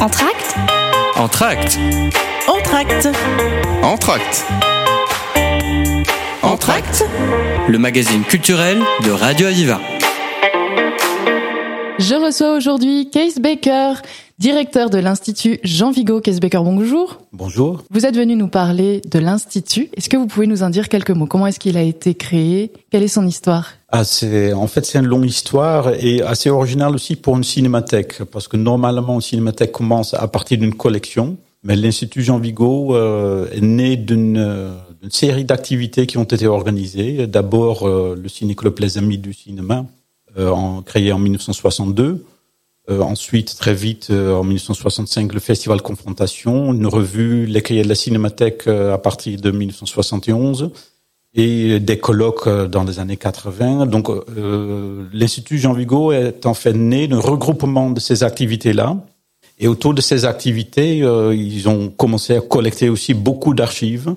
Entracte Entracte Entracte Entracte Entracte Le magazine culturel de Radio Aviva. Je reçois aujourd'hui Case Baker, directeur de l'Institut Jean Vigo. Baker, bonjour. Bonjour. Vous êtes venu nous parler de l'Institut. Est-ce que vous pouvez nous en dire quelques mots? Comment est-ce qu'il a été créé? Quelle est son histoire? Ah, c'est, en fait, c'est une longue histoire et assez originale aussi pour une cinémathèque, parce que normalement, une cinémathèque commence à partir d'une collection, mais l'Institut Jean Vigo euh, est né d'une, d'une série d'activités qui ont été organisées. D'abord, euh, le Ciné-Club Les Amis du Cinéma, euh, en, créé en 1962. Euh, ensuite, très vite, en 1965, le Festival Confrontation, une revue, Les Cahiers de la Cinémathèque à partir de 1971 et des colloques dans les années 80. Donc, euh, l'Institut Jean Vigo est en fait né d'un regroupement de ces activités-là. Et autour de ces activités, euh, ils ont commencé à collecter aussi beaucoup d'archives.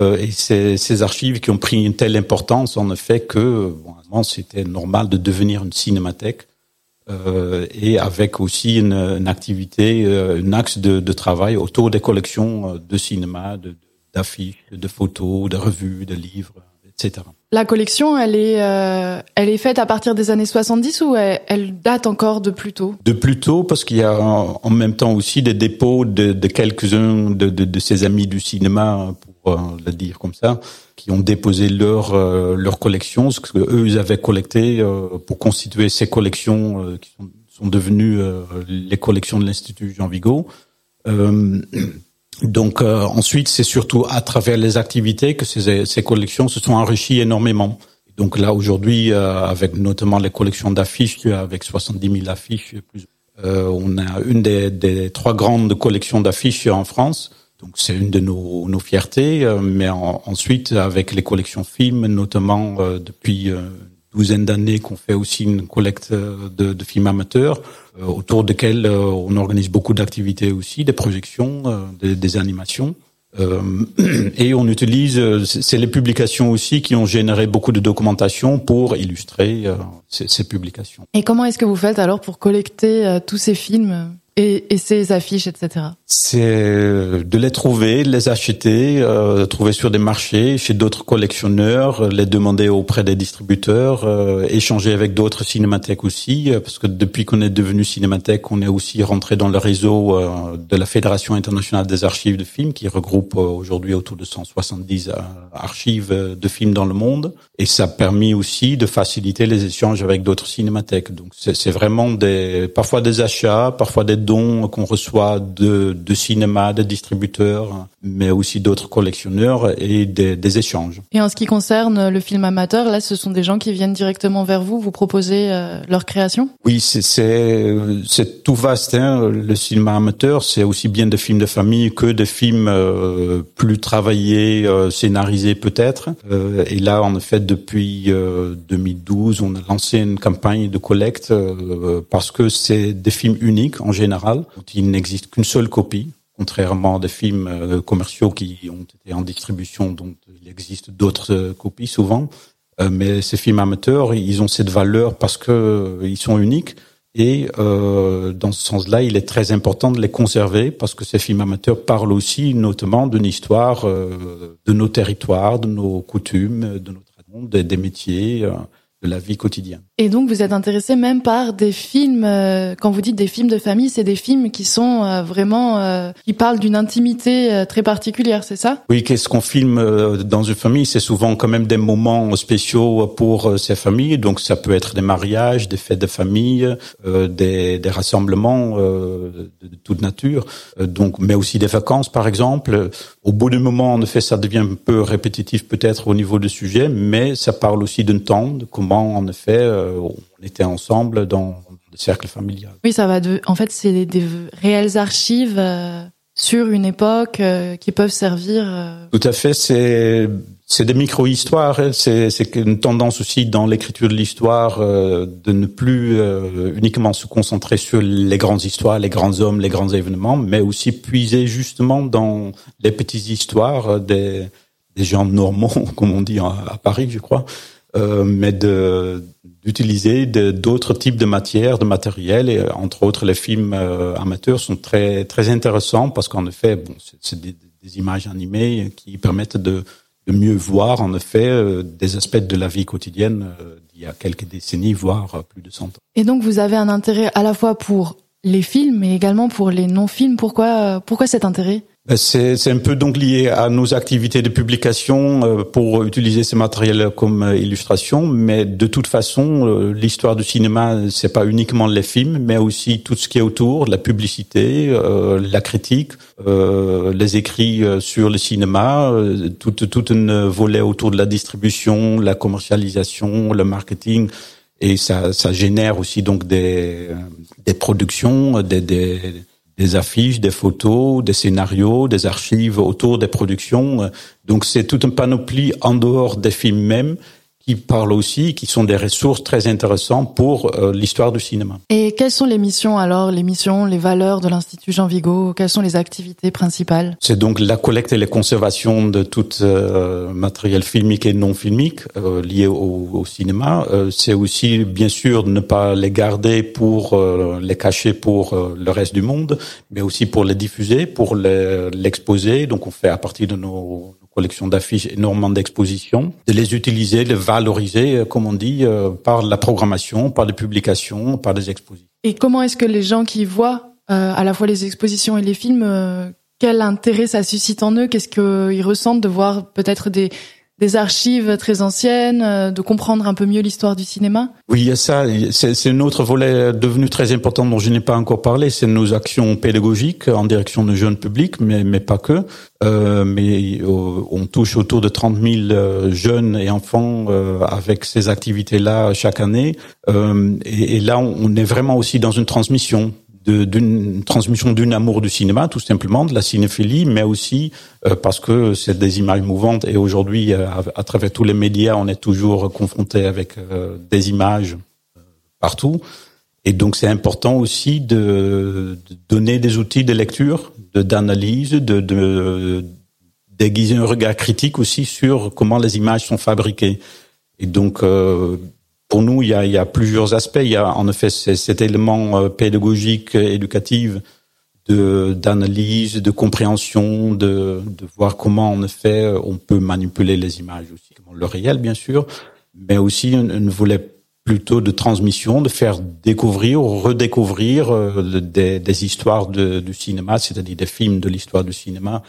Euh, et ces, ces, archives qui ont pris une telle importance, en effet, que bon, c'était normal de devenir une cinémathèque. Euh, et avec aussi une, une activité, un axe de, de, travail autour des collections de cinéma, d'affiches, de photos, de revues, de livres, etc. La collection, elle est, euh, elle est faite à partir des années 70 ou elle, elle date encore de plus tôt? De plus tôt, parce qu'il y a en, en, même temps aussi des dépôts de, de quelques-uns de, de, de, ses amis du cinéma, pour euh, le dire comme ça, qui ont déposé leur euh, leur collection, ce que eux avaient collecté euh, pour constituer ces collections qui sont, sont devenues les collections de l'Institut Jean Vigo. Donc ensuite, c'est surtout à travers les activités que ces, ces, collections se sont enrichies énormément. Donc là, aujourd'hui, avec notamment les collections d'affiches, avec 70 000 affiches, plus, on a une des, des, trois grandes collections d'affiches en France. Donc c'est une de nos, nos fiertés. mais en, ensuite, avec les collections films, notamment depuis une douzaine d'années, qu'on fait aussi une collecte de, de films amateurs euh, autour desquels euh, on organise beaucoup d'activités aussi, des projections, euh, des, des animations. Euh, et on utilise, c'est les publications aussi qui ont généré beaucoup de documentation pour illustrer euh, ces, ces, publications. Et comment est-ce que vous faites alors pour collecter euh, tous ces films? Et, et ces affiches, etc. C'est de les trouver, de les acheter, euh, trouver sur des marchés, chez d'autres collectionneurs, les demander auprès des distributeurs, euh, échanger avec d'autres cinémathèques aussi, parce que depuis qu'on est devenu cinémathèque, on est aussi rentré dans le réseau euh, de la Fédération internationale des archives de films, qui regroupe aujourd'hui autour de 170 archives de films dans le monde, et ça a permis aussi de faciliter les échanges avec d'autres cinémathèques. Donc c'est vraiment des, parfois des achats, parfois des dons qu'on reçoit de, de cinéma, de distributeurs, mais aussi d'autres collectionneurs et des, des, échanges. Et en ce qui concerne le film amateur, là, ce sont des gens qui viennent directement vers vous, vous proposez euh, leur création? Oui, c'est c'est tout vaste. Hein. Le cinéma amateur, c'est aussi bien des films de famille que des films euh, plus travaillés, euh, scénarisés peut-être. Euh, et là, en effet, depuis 2012, on a lancé une campagne de collecte parce que c'est des films uniques en général. Il n'existe qu'une seule copie contrairement à des films euh, commerciaux qui ont été en distribution, dont il existe d'autres euh, copies souvent. Euh, mais ces films amateurs, ils ont cette valeur parce que ils sont uniques. Et dans ce sens-là, il est très important de les conserver parce que ces films amateurs parlent aussi notamment d'une histoire de nos territoires, de nos coutumes, de notre monde, des, métiers. De la vie quotidienne. Et donc vous êtes intéressé même par des films, euh, quand vous dites des films de famille, c'est des films qui sont euh, vraiment, euh, qui parlent d'une intimité très particulière, c'est ça? Oui, qu'est-ce qu'on filme dans une famille? C'est souvent quand même des moments spéciaux pour ces familles, donc ça peut être des mariages, des fêtes de famille, des, rassemblements de, toute nature, donc, mais aussi des vacances par exemple. Au bout d'un moment, en effet, ça devient un peu répétitif peut-être au niveau du sujet, mais ça parle aussi d'un temps, de comment en effet on était ensemble dans le cercle familial. Oui, ça va de. En fait, c'est des, des, réelles archives euh, sur une époque euh, qui peuvent servir. Euh, Tout à fait. C'est c'est des micro-histoires. Hein. C'est c'est une tendance aussi dans l'écriture de l'histoire de ne plus uniquement se concentrer sur les grandes histoires, les grands hommes, les grands événements, mais aussi puiser justement dans les petites histoires des des gens normaux, comme on dit à Paris, je crois. Mais de d'utiliser d'autres types de matières, de matériel, et entre autres les films amateurs sont très très intéressants parce qu'en effet, bon, c'est des, des, images animées qui permettent de, de mieux voir en effet des aspects de la vie quotidienne d'il y a quelques décennies, voire plus de 100 ans. Et donc vous avez un intérêt à la fois pour les films, mais également pour les non-films. Pourquoi, pourquoi cet intérêt? euh, c'est un peu donc lié à nos activités de publication euh, pour utiliser ces matériels comme euh, illustration, mais de toute façon, l'histoire du cinéma, c'est pas uniquement les films, mais aussi tout ce qui est autour, la publicité, la critique, les écrits sur le cinéma, tout, tout un volet autour de la distribution, la commercialisation, le marketing. Et ça, ça génère aussi donc des, des productions, des, des, des affiches, des photos, des scénarios, des archives autour des productions. Donc c'est toute une panoplie en dehors des films même qui parlent aussi, qui sont des ressources très intéressantes pour euh, l'histoire du cinéma. Et quelles sont les missions alors, les missions, les valeurs de l'Institut Jean Vigo? Quelles sont les activités principales? C'est donc la collecte et la conservation de tout euh, matériel filmique et non filmique euh, lié au, au cinéma. C'est aussi bien sûr ne pas les garder pour les cacher pour le reste du monde, mais aussi pour les diffuser, pour l'exposer. donc on fait à partir de nos collection d'affiches, énormément d'expositions, de les utiliser, de les valoriser, euh, comme on dit, euh, par la programmation, par les publications, par les expositions. Et comment est-ce que les gens qui voient euh, à la fois les expositions et les films, quel intérêt ça suscite en eux? Qu'est-ce qu'ils ressentent de voir peut-être des des archives très anciennes, euh, de comprendre un peu mieux l'histoire du cinéma Oui, il y a ça. C'est un autre volet devenu très important dont je n'ai pas encore parlé. C'est nos actions pédagogiques en direction de jeunes publics, mais, mais pas que. Euh, mais euh, on touche autour de 30 000 euh, jeunes et enfants avec ces activités-là chaque année. Et, et, là, on est vraiment aussi dans une transmission d'une transmission d'un amour du cinéma, tout simplement, de la cinéphilie, mais aussi euh, parce que c'est des images mouvantes. Et aujourd'hui, euh, à, travers tous les médias, on est toujours confronté avec euh, des images partout. Et donc, c'est important aussi de, de, donner des outils de lecture, d'analyse, de, de déguiser un regard critique aussi sur comment les images sont fabriquées. Et donc, pour nous, il y a, il y a plusieurs aspects. Il y a en effet cet élément euh, pédagogique, éducatif, d'analyse, de compréhension, de, de voir comment en effet on peut manipuler les images aussi, le réel bien sûr, mais aussi un, volet plutôt de transmission, de faire découvrir ou redécouvrir euh, des, des, histoires de, du cinéma, c'est-à-dire des films de l'histoire du cinéma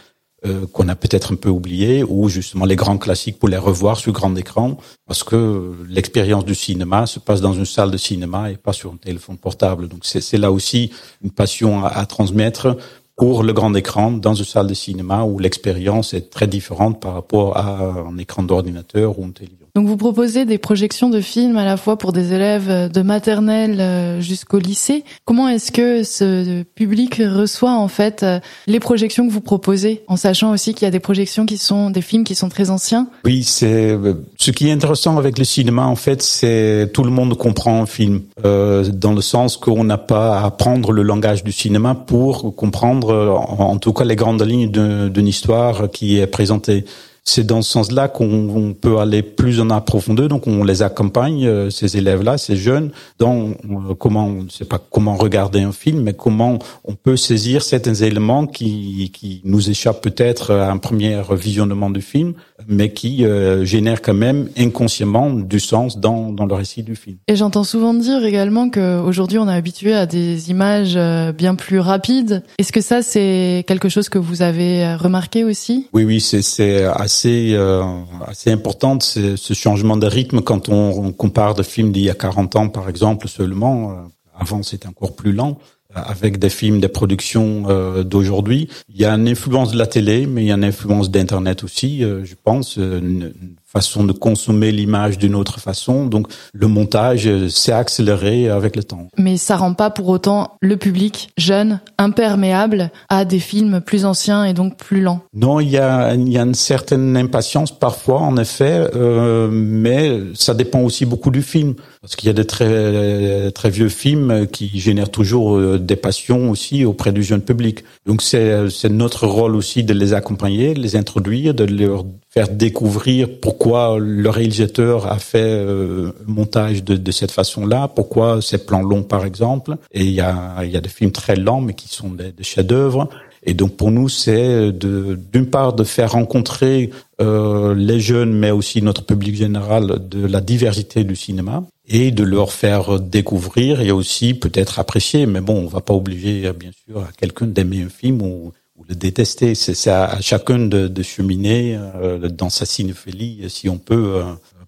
euh, qu'on a peut-être un peu oublié, ou justement les grands classiques pour les revoir sur grand écran, parce que l'expérience du cinéma se passe dans une salle de cinéma et pas sur un téléphone portable. Donc c'est là aussi une passion à, à, transmettre pour le grand écran dans une salle de cinéma où l'expérience est très différente par rapport à un écran d'ordinateur ou une télévision. Donc vous proposez des projections de films à la fois pour des élèves de maternelle euh, jusqu'au lycée. Comment est-ce que ce public reçoit en fait euh, les projections que vous proposez, en sachant aussi qu'il y a des projections qui sont des films qui sont très anciens? Oui, c'est ce qui est intéressant avec le cinéma en fait, c'est tout le monde comprend un film euh, dans le sens qu'on n'a pas à apprendre le langage du cinéma pour comprendre en, tout cas les grandes lignes d'une histoire qui est présentée c'est dans ce sens-là qu'on peut aller plus en profondeur. Donc, on les accompagne, euh, ces élèves-là, ces jeunes, dans euh, comment, c'est pas comment regarder un film, mais comment on peut saisir certains éléments qui, qui nous échappent peut-être à un premier visionnement du film, mais qui euh, génèrent quand même inconsciemment du sens dans, dans le récit du film. Et j'entends souvent dire également qu'aujourd'hui, on est habitué à des images bien plus rapides. Est-ce que ça, c'est quelque chose que vous avez remarqué aussi? Oui, oui, c'est assez euh, assez importante, c'est ce changement de rythme quand on, compare des films d'il y a 40 ans, par exemple, seulement. Euh, avant, c'était encore plus lent euh, avec des films, des productions d'aujourd'hui. Il y a une influence de la télé, mais il y a une influence d'Internet aussi, je pense, une, façon de consommer l'image d'une autre façon. Donc le montage s'est accéléré avec le temps. Mais ça rend pas pour autant le public jeune imperméable à des films plus anciens et donc plus lents. Non, il y a, il y a une certaine impatience parfois, en effet, euh, mais ça dépend aussi beaucoup du film. Parce qu'il y a des très très vieux films qui génèrent toujours euh, des passions aussi auprès du jeune public. Donc c'est notre rôle aussi de les accompagner, de les introduire, de leur faire découvrir pourquoi le réalisateur a fait euh, montage de, de cette façon-là, pourquoi ces plans longs par exemple. Et il y a, y a des films très lents mais qui sont des, des chefs-d'œuvre. Et donc pour nous, c'est d'une part de faire rencontrer euh, les jeunes, mais aussi notre public général, de la diversité du cinéma et de leur faire découvrir et aussi peut-être apprécier. Mais bon, on va pas obliger bien sûr à quelqu'un d'aimer un film ou le détester. C'est à, chacun de, de cheminer euh, dans sa cinéphilie si on peut euh,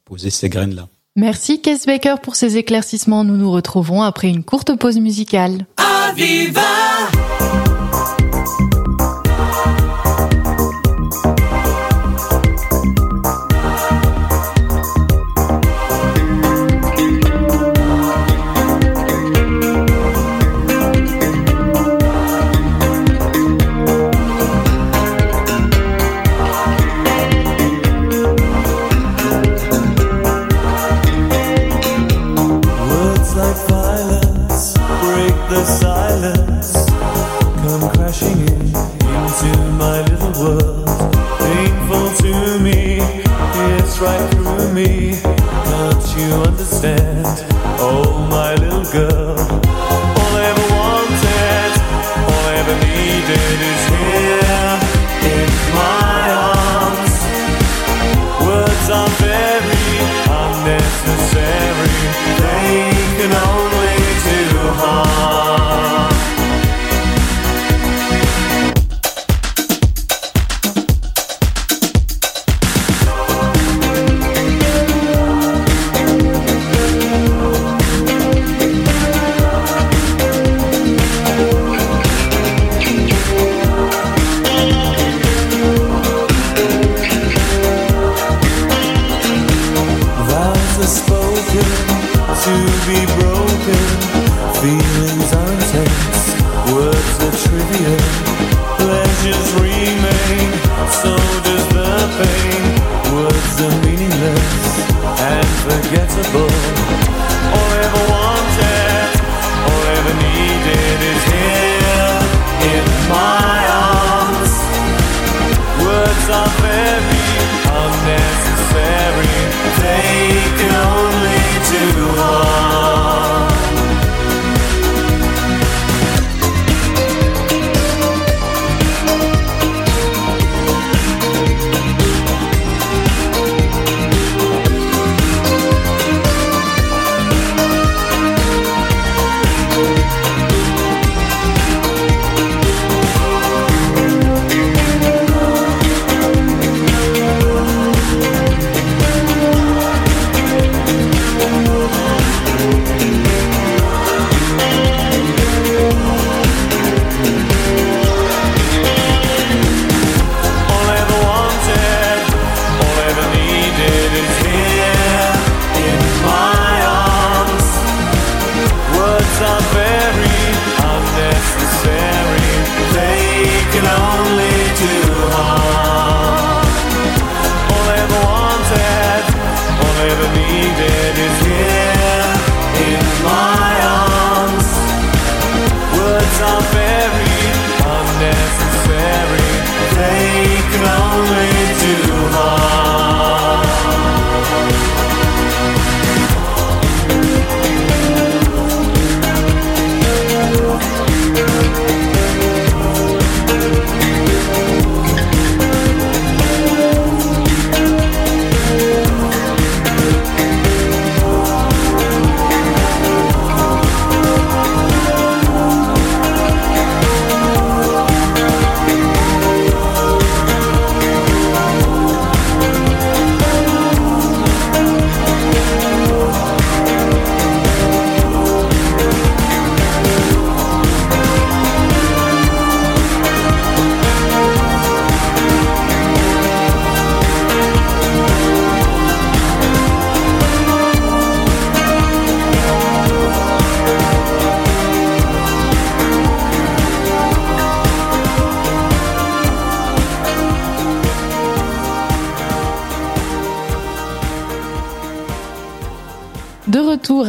poser ces graines-là. Merci Kess Baker pour ces éclaircissements. Nous nous retrouvons après une courte pause musicale. Retour into my little world. Painful to me, it's right through me. Can't you understand? Oh, my little girl. All I ever wanted, all I ever needed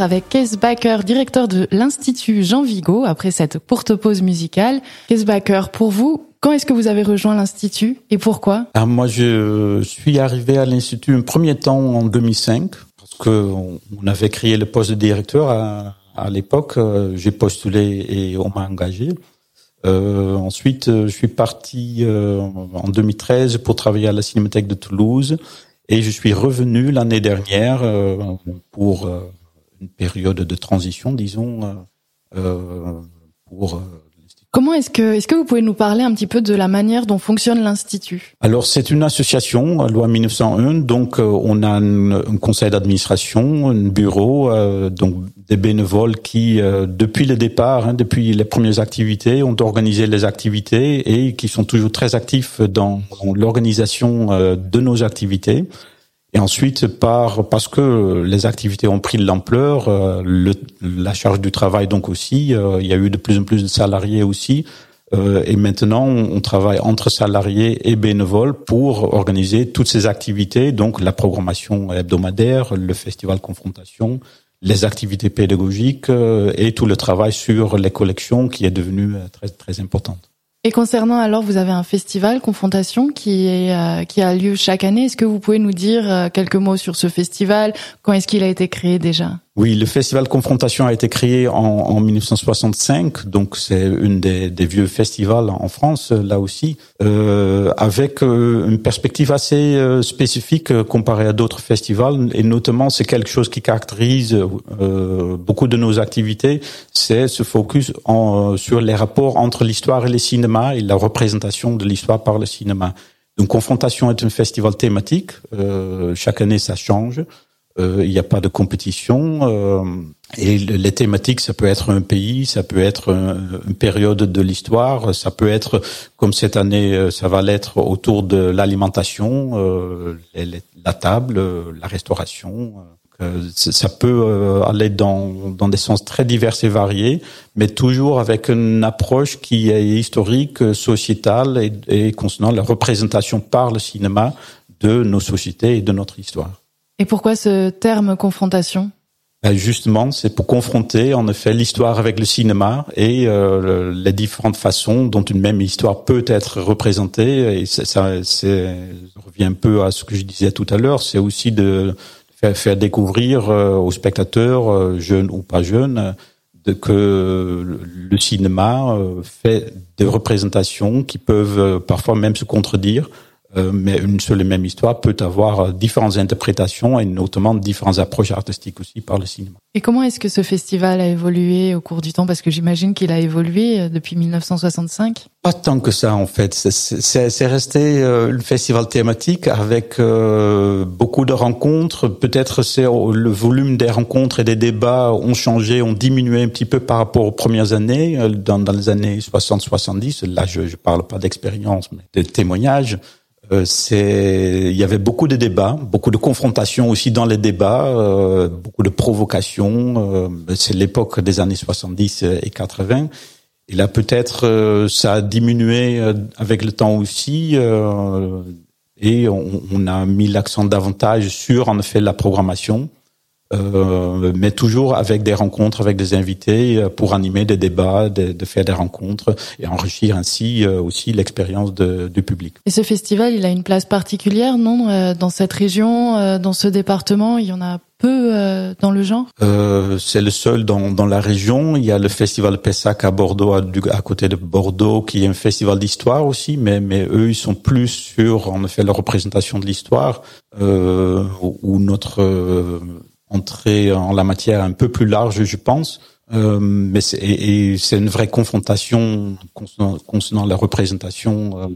avec Kees Baker, directeur de l'Institut Jean Vigo, après cette courte pause musicale. Kees Baker, pour vous, quand est-ce que vous avez rejoint l'Institut et pourquoi? Ah, Moi, je suis arrivé à l'Institut un premier temps en 2005, parce qu'on avait créé le poste de directeur à, l'époque. Euh, j'ai postulé et on m'a engagé. Euh, ensuite, je suis parti euh, en 2013 pour travailler à la Cinémathèque de Toulouse et je suis revenu l'année dernière euh, pour euh, une période de transition, disons, euh, pour Comment est-ce que est-ce que vous pouvez nous parler un petit peu de la manière dont fonctionne l'institut? Alors c'est une association, loi 1901, donc on a un, conseil d'administration, un bureau, donc des bénévoles qui, depuis le départ, hein, depuis les premières activités, ont organisé les activités et qui sont toujours très actifs dans l'organisation de nos activités. Et ensuite, par parce que les activités ont pris de l'ampleur, euh, la charge du travail donc aussi, euh, il y a eu de plus en plus de salariés aussi. Euh, et maintenant, on, travaille entre salariés et bénévoles pour organiser toutes ces activités, donc la programmation hebdomadaire, le festival confrontation, les activités pédagogiques et tout le travail sur les collections qui est devenu très très importante. Et concernant alors, vous avez un festival Confrontation qui euh, qui a lieu chaque année. Est-ce que vous pouvez nous dire euh, quelques mots sur ce festival? Quand est-ce qu'il a été créé déjà? Oui, le festival Confrontation a été créé en, en 1965, donc c'est une des, des, vieux festivals en France, là aussi, euh, avec euh, une perspective assez euh, spécifique euh, comparée à d'autres festivals, et notamment c'est quelque chose qui caractérise beaucoup de nos activités, c'est ce focus en, sur les rapports entre l'histoire et le cinéma et la représentation de l'histoire par le cinéma. Donc Confrontation est un festival thématique, chaque année ça change. Euh, il n'y a pas de compétition. Euh, et les thématiques, ça peut être un pays, ça peut être une période de l'histoire, ça peut être, comme cette année, euh, ça va l'être autour de l'alimentation, la table, la restauration. Ça peut aller dans, dans des sens très divers et variés, mais toujours avec une approche qui est historique, sociétale et, et concernant la représentation par le cinéma de nos sociétés et de notre histoire. Et pourquoi ce terme confrontation? Ben, Justement, c'est pour confronter en effet l'histoire avec le cinéma et euh, les différentes façons dont une même histoire peut être représentée. Et ça, ça revient un peu à ce que je disais tout à l'heure. C'est aussi de faire, découvrir euh, aux spectateurs, euh, jeunes ou pas jeunes, que le cinéma fait des représentations qui peuvent parfois même se contredire mais une seule et même histoire peut avoir euh, différentes interprétations et notamment différentes approches artistiques aussi par le cinéma. Et comment est-ce que ce festival a évolué au cours du temps? Parce que j'imagine qu'il a évolué euh, depuis 1965. Pas tant que ça en fait. C'est resté euh, festival thématique avec beaucoup de rencontres. Peut-être c'est le volume des rencontres et des débats ont changé, ont diminué un petit peu par rapport aux premières années, dans, dans les années 60-70. Là, je ne parle pas d'expérience, mais de témoignages. Euh, il y avait beaucoup de débats, beaucoup de confrontations aussi dans les débats, euh, beaucoup de provocations. Euh, c'est l'époque des années 70 et 80. Et là, peut-être, ça a diminué avec le temps aussi. et on, on, a mis l'accent davantage sur, en effet, la programmation. Euh, mais toujours avec des rencontres avec des invités euh, pour animer des débats, de, de faire des rencontres et enrichir ainsi euh, aussi l'expérience du public. Et ce festival, il a une place particulière, non, dans cette région, dans ce département, il y en a peu dans le genre? Euh, C'est le seul dans, dans la région. Il y a le festival Pessac à Bordeaux, à, à côté de Bordeaux, qui est un festival d'histoire aussi, mais, mais eux, ils sont plus sur, en effet, la représentation de l'histoire, euh, où notre entrer en la matière un peu plus large, je pense. Euh, mais c'est, et, c'est une vraie confrontation concernant, la représentation euh,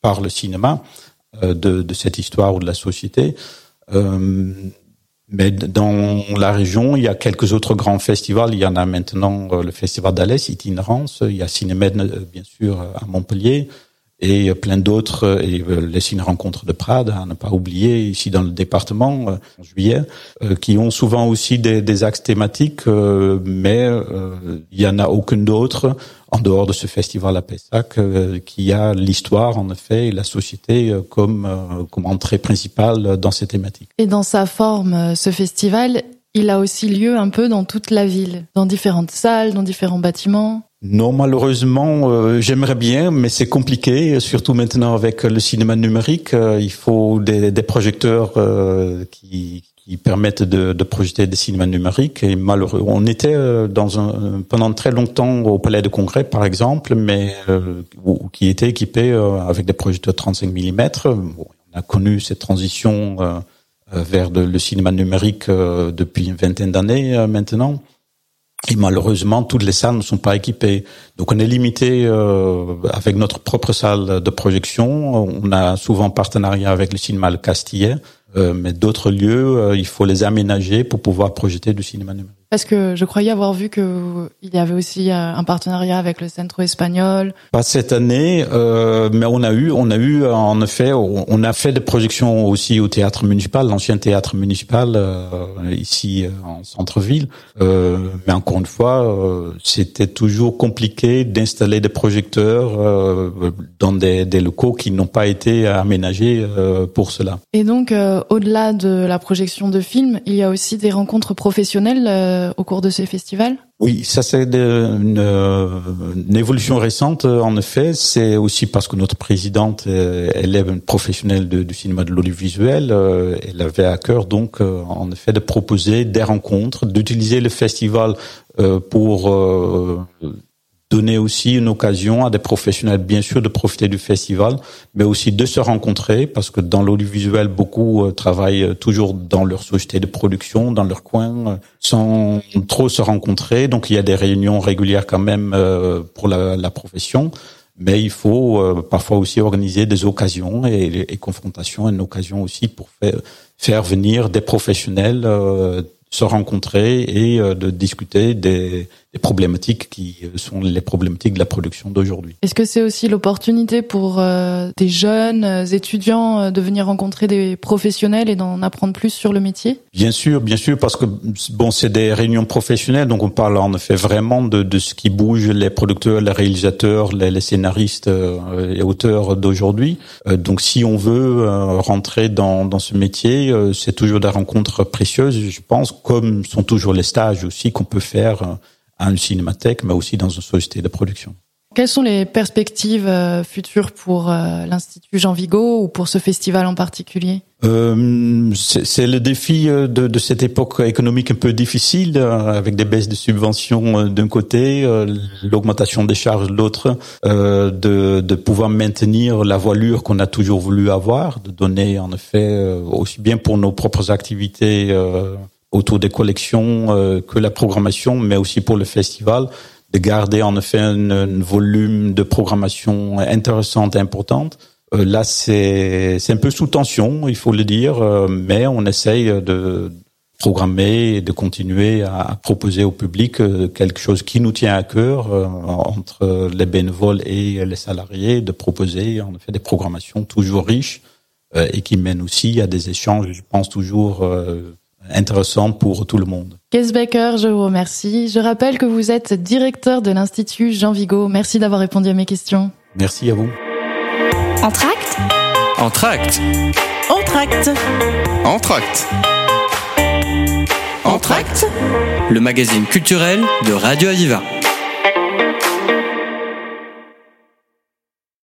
par le cinéma euh, de, de, cette histoire ou de la société. Euh, mais dans la région, il y a quelques autres grands festivals. Il y en a maintenant le festival d'Alès, Itinérance. Il y a Cinémed, bien sûr, à Montpellier et plein d'autres, et euh, les signes rencontres de Prades, à ne pas oublier, ici dans le département, euh, en juillet, euh, qui ont souvent aussi des, axes thématiques, mais il y en a aucun d'autre en dehors de ce festival à Pessac qui a l'histoire, en effet, et la société comme, comme entrée principale dans ces thématiques. Et dans sa forme, ce festival, il a aussi lieu un peu dans toute la ville, dans différentes salles, dans différents bâtiments. Non, malheureusement, euh, j'aimerais bien, mais c'est compliqué, surtout maintenant avec le cinéma numérique. Euh, il faut des, projecteurs euh, qui, permettent de, projeter des cinémas numériques. Et malheureux, on était pendant très longtemps au Palais de Congrès, par exemple, mais qui était équipé avec des projecteurs 35 mm. On a connu cette transition vers le cinéma numérique depuis une vingtaine d'années maintenant. Et malheureusement, toutes les salles ne sont pas équipées. Donc on est limité euh, avec notre propre salle de projection. On a souvent partenariat avec le cinéma Le Castillet, euh, mais d'autres lieux, euh, il faut les aménager pour pouvoir projeter du cinéma numérique. Parce que je croyais avoir vu que il y avait aussi euh, un partenariat avec le Centre espagnol. Pas cette année, euh, mais on a eu, on a eu en effet, on a fait des projections aussi au théâtre municipal, l'ancien théâtre municipal euh, ici euh, en centre-ville. Euh, mais encore une fois, c'était toujours compliqué d'installer des projecteurs dans des, des, locaux qui n'ont pas été aménagés pour cela. Et donc, au-delà de la projection de films, il y a aussi des rencontres professionnelles euh, au cours de ces festivals Oui, ça c'est une, une, évolution récente en effet. C'est aussi parce que notre présidente, euh, elle est une professionnelle du cinéma de l'audiovisuel. Euh, elle avait à cœur donc en effet de proposer des rencontres, d'utiliser le festival pour donner aussi une occasion à des professionnels, bien sûr, de profiter du festival, mais aussi de se rencontrer, parce que dans l'audiovisuel, beaucoup euh, travaillent euh, toujours dans leur société de production, dans leur coin, euh, sans trop se rencontrer. Donc, il y a des réunions régulières quand même pour la, la profession, mais il faut parfois aussi organiser des occasions et, et confrontations, une occasion aussi pour faire, faire venir des professionnels se rencontrer et de discuter des les problématiques qui sont les problématiques de la production d'aujourd'hui. Est-ce que c'est aussi l'opportunité pour euh, des jeunes euh, étudiants euh, de venir rencontrer des professionnels et d'en apprendre plus sur le métier? Bien sûr, bien sûr, parce que bon, c'est des réunions professionnelles, donc on parle en effet vraiment de, de ce qui bouge les producteurs, les réalisateurs, les, les scénaristes et auteurs d'aujourd'hui. donc si on veut rentrer dans, dans ce métier, c'est toujours des rencontres précieuses, je pense, comme sont toujours les stages aussi qu'on peut faire à une cinémathèque, mais aussi dans une société de production. Quelles sont les perspectives euh, futures pour euh, l'Institut Jean Vigo ou pour ce festival en particulier? Euh, C'est le défi euh, de, de, cette époque économique un peu difficile, avec des baisses de subventions d'un côté, l'augmentation des charges de l'autre, de, de pouvoir maintenir la voilure qu'on a toujours voulu avoir, de donner en effet aussi bien pour nos propres activités autour des collections euh, que la programmation, mais aussi pour le festival, de garder en effet un, volume de programmation intéressante et importante. Euh, là, c'est un peu sous tension, il faut le dire, euh, mais on essaye de programmer et de continuer à proposer au public quelque chose qui nous tient à cœur entre les bénévoles et les salariés, de proposer en effet des programmations toujours riches et qui mènent aussi à des échanges, je pense toujours intéressant pour tout le monde. Becker, je vous remercie. Je rappelle que vous êtes directeur de l'Institut Jean Vigo. Merci d'avoir répondu à mes questions. Merci à vous. Entracte Entracte Entracte Entracte Entracte Le magazine culturel de Radio Aviva.